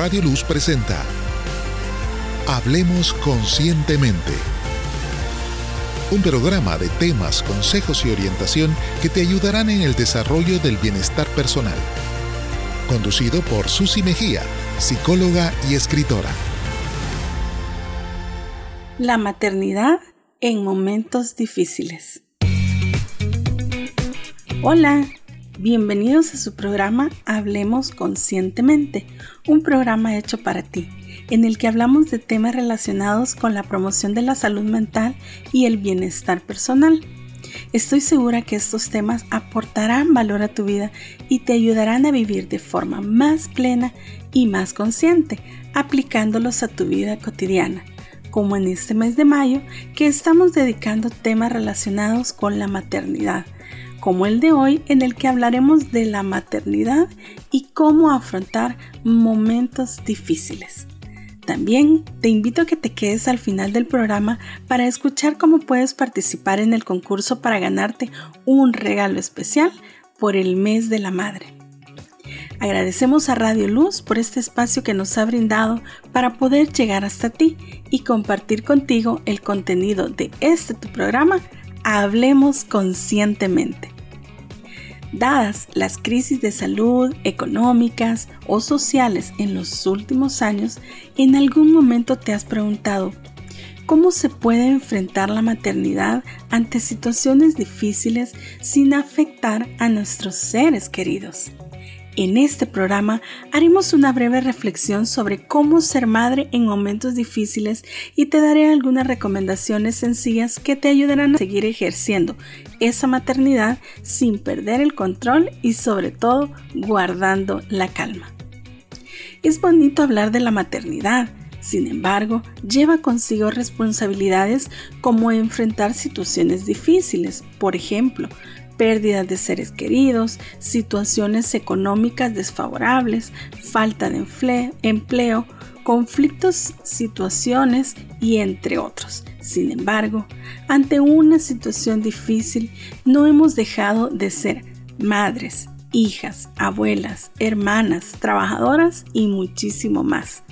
Radio Luz presenta Hablemos Conscientemente. Un programa de temas, consejos y orientación que te ayudarán en el desarrollo del bienestar personal. Conducido por Susi Mejía, psicóloga y escritora. La maternidad en momentos difíciles. Hola, bienvenidos a su programa Hablemos Conscientemente, un programa hecho para ti, en el que hablamos de temas relacionados con la promoción de la salud mental y el bienestar personal. Estoy segura que estos temas aportarán valor a tu vida y te ayudarán a vivir de forma más plena y más consciente, aplicándolos a tu vida cotidiana como en este mes de mayo, que estamos dedicando temas relacionados con la maternidad, como el de hoy en el que hablaremos de la maternidad y cómo afrontar momentos difíciles. También te invito a que te quedes al final del programa para escuchar cómo puedes participar en el concurso para ganarte un regalo especial por el mes de la madre. Agradecemos a Radio Luz por este espacio que nos ha brindado para poder llegar hasta ti y compartir contigo el contenido de este tu programa Hablemos conscientemente. Dadas las crisis de salud, económicas o sociales en los últimos años, en algún momento te has preguntado, ¿cómo se puede enfrentar la maternidad ante situaciones difíciles sin afectar a nuestros seres queridos? En este programa haremos una breve reflexión sobre cómo ser madre en momentos difíciles y te daré algunas recomendaciones sencillas que te ayudarán a seguir ejerciendo esa maternidad sin perder el control y sobre todo guardando la calma. Es bonito hablar de la maternidad, sin embargo, lleva consigo responsabilidades como enfrentar situaciones difíciles, por ejemplo, pérdidas de seres queridos, situaciones económicas desfavorables, falta de empleo, conflictos, situaciones y entre otros. Sin embargo, ante una situación difícil, no hemos dejado de ser madres, hijas, abuelas, hermanas, trabajadoras y muchísimo más.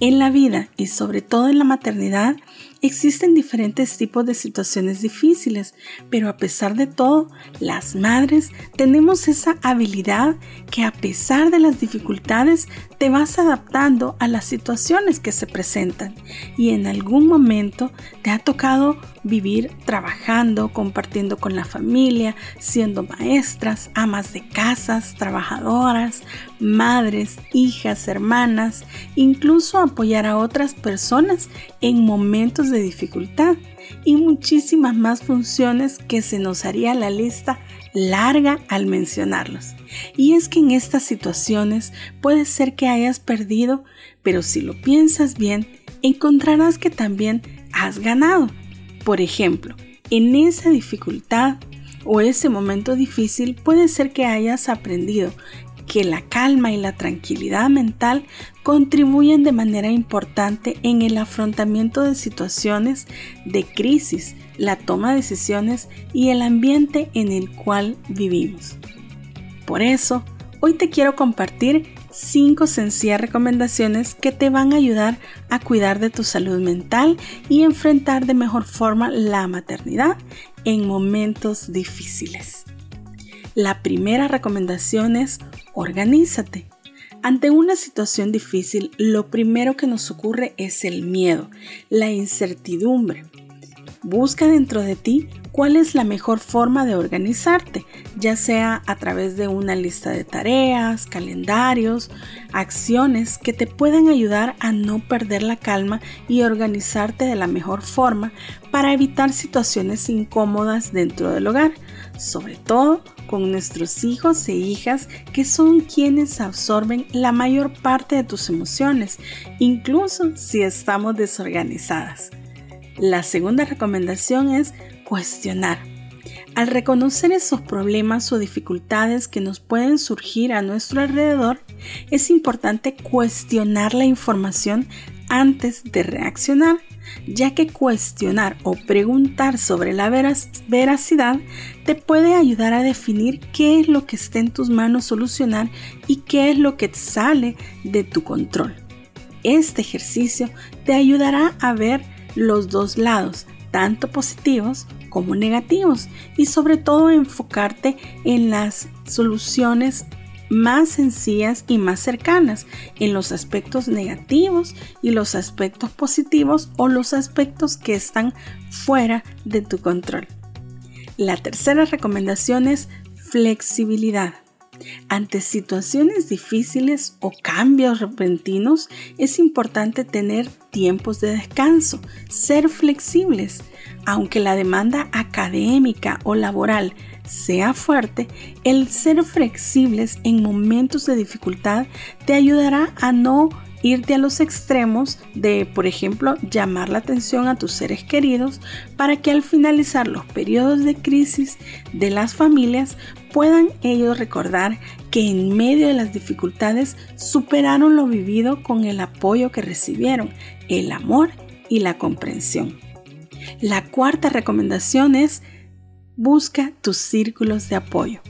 En la vida y sobre todo en la maternidad, Existen diferentes tipos de situaciones difíciles, pero a pesar de todo, las madres tenemos esa habilidad que a pesar de las dificultades te vas adaptando a las situaciones que se presentan. Y en algún momento te ha tocado vivir trabajando, compartiendo con la familia, siendo maestras, amas de casas, trabajadoras, madres, hijas, hermanas, incluso apoyar a otras personas en momentos de dificultad y muchísimas más funciones que se nos haría la lista larga al mencionarlos. Y es que en estas situaciones puede ser que hayas perdido, pero si lo piensas bien, encontrarás que también has ganado. Por ejemplo, en esa dificultad o ese momento difícil puede ser que hayas aprendido que la calma y la tranquilidad mental contribuyen de manera importante en el afrontamiento de situaciones de crisis, la toma de decisiones y el ambiente en el cual vivimos. Por eso, hoy te quiero compartir cinco sencillas recomendaciones que te van a ayudar a cuidar de tu salud mental y enfrentar de mejor forma la maternidad en momentos difíciles. La primera recomendación es organízate. Ante una situación difícil, lo primero que nos ocurre es el miedo, la incertidumbre. Busca dentro de ti cuál es la mejor forma de organizarte, ya sea a través de una lista de tareas, calendarios, acciones que te puedan ayudar a no perder la calma y organizarte de la mejor forma para evitar situaciones incómodas dentro del hogar, sobre todo con nuestros hijos e hijas que son quienes absorben la mayor parte de tus emociones, incluso si estamos desorganizadas. La segunda recomendación es cuestionar. Al reconocer esos problemas o dificultades que nos pueden surgir a nuestro alrededor, es importante cuestionar la información antes de reaccionar ya que cuestionar o preguntar sobre la veracidad te puede ayudar a definir qué es lo que está en tus manos solucionar y qué es lo que sale de tu control. Este ejercicio te ayudará a ver los dos lados, tanto positivos como negativos, y sobre todo enfocarte en las soluciones más sencillas y más cercanas en los aspectos negativos y los aspectos positivos o los aspectos que están fuera de tu control. La tercera recomendación es flexibilidad. Ante situaciones difíciles o cambios repentinos, es importante tener tiempos de descanso, ser flexibles. Aunque la demanda académica o laboral sea fuerte, el ser flexibles en momentos de dificultad te ayudará a no irte a los extremos de, por ejemplo, llamar la atención a tus seres queridos para que al finalizar los periodos de crisis de las familias puedan ellos recordar que en medio de las dificultades superaron lo vivido con el apoyo que recibieron, el amor y la comprensión. La cuarta recomendación es busca tus círculos de apoyo.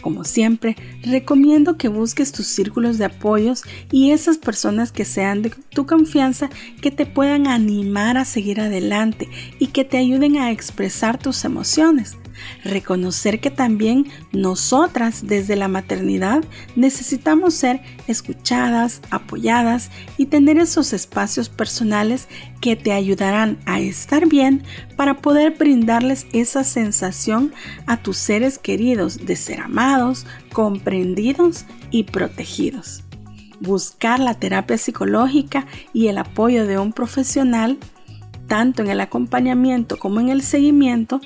Como siempre, recomiendo que busques tus círculos de apoyos y esas personas que sean de tu confianza que te puedan animar a seguir adelante y que te ayuden a expresar tus emociones. Reconocer que también nosotras desde la maternidad necesitamos ser escuchadas, apoyadas y tener esos espacios personales que te ayudarán a estar bien para poder brindarles esa sensación a tus seres queridos de ser amados, comprendidos y protegidos. Buscar la terapia psicológica y el apoyo de un profesional, tanto en el acompañamiento como en el seguimiento,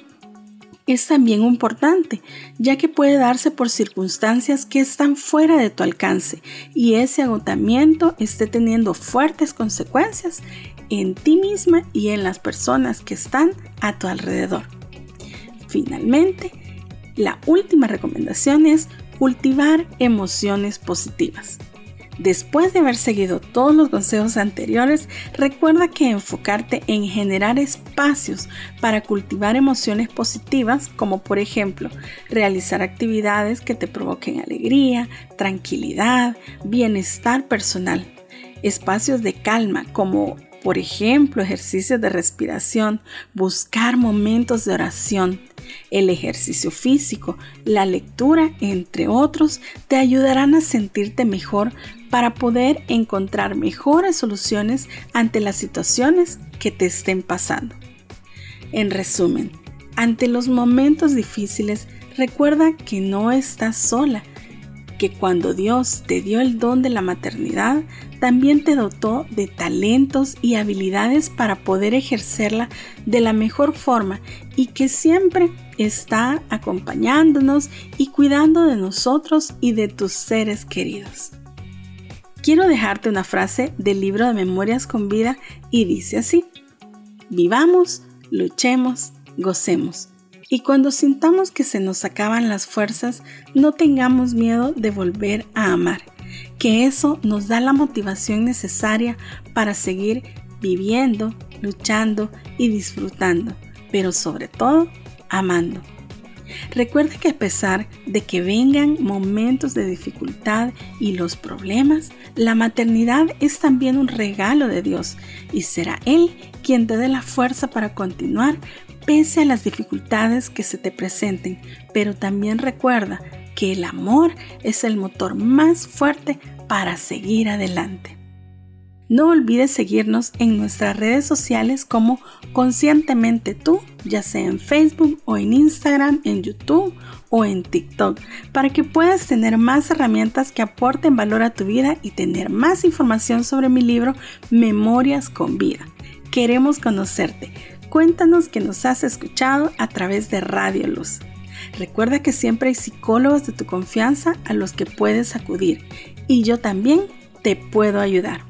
es también importante, ya que puede darse por circunstancias que están fuera de tu alcance y ese agotamiento esté teniendo fuertes consecuencias en ti misma y en las personas que están a tu alrededor. Finalmente, la última recomendación es cultivar emociones positivas. Después de haber seguido todos los consejos anteriores, recuerda que enfocarte en generar espacios para cultivar emociones positivas, como por ejemplo realizar actividades que te provoquen alegría, tranquilidad, bienestar personal, espacios de calma como por ejemplo, ejercicios de respiración, buscar momentos de oración, el ejercicio físico, la lectura, entre otros, te ayudarán a sentirte mejor para poder encontrar mejores soluciones ante las situaciones que te estén pasando. En resumen, ante los momentos difíciles, recuerda que no estás sola que cuando Dios te dio el don de la maternidad, también te dotó de talentos y habilidades para poder ejercerla de la mejor forma y que siempre está acompañándonos y cuidando de nosotros y de tus seres queridos. Quiero dejarte una frase del libro de Memorias con Vida y dice así, vivamos, luchemos, gocemos y cuando sintamos que se nos acaban las fuerzas, no tengamos miedo de volver a amar, que eso nos da la motivación necesaria para seguir viviendo, luchando y disfrutando, pero sobre todo amando. Recuerda que a pesar de que vengan momentos de dificultad y los problemas, la maternidad es también un regalo de Dios y será Él quien te dé la fuerza para continuar pese a las dificultades que se te presenten, pero también recuerda que el amor es el motor más fuerte para seguir adelante. No olvides seguirnos en nuestras redes sociales como Conscientemente tú, ya sea en Facebook o en Instagram, en YouTube o en TikTok, para que puedas tener más herramientas que aporten valor a tu vida y tener más información sobre mi libro Memorias con Vida. Queremos conocerte cuéntanos que nos has escuchado a través de Radio Luz. Recuerda que siempre hay psicólogos de tu confianza a los que puedes acudir y yo también te puedo ayudar.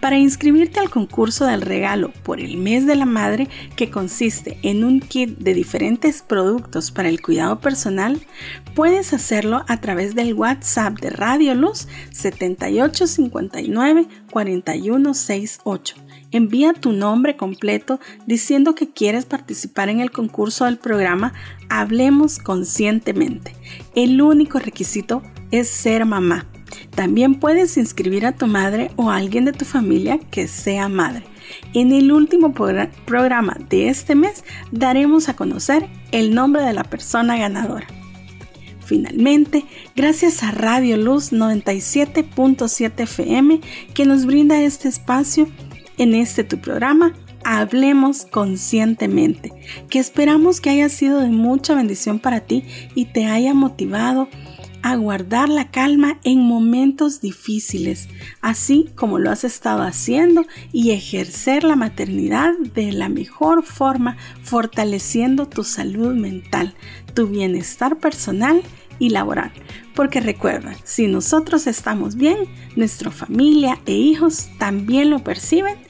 Para inscribirte al concurso del regalo por el mes de la madre, que consiste en un kit de diferentes productos para el cuidado personal, puedes hacerlo a través del WhatsApp de Radio Luz 7859 4168 Envía tu nombre completo diciendo que quieres participar en el concurso del programa Hablemos Conscientemente. El único requisito es ser mamá. También puedes inscribir a tu madre o a alguien de tu familia que sea madre. En el último programa de este mes daremos a conocer el nombre de la persona ganadora. Finalmente, gracias a Radio Luz 97.7 FM que nos brinda este espacio en este tu programa Hablemos conscientemente, que esperamos que haya sido de mucha bendición para ti y te haya motivado a guardar la calma en momentos difíciles, así como lo has estado haciendo y ejercer la maternidad de la mejor forma, fortaleciendo tu salud mental, tu bienestar personal y laboral. Porque recuerda, si nosotros estamos bien, nuestra familia e hijos también lo perciben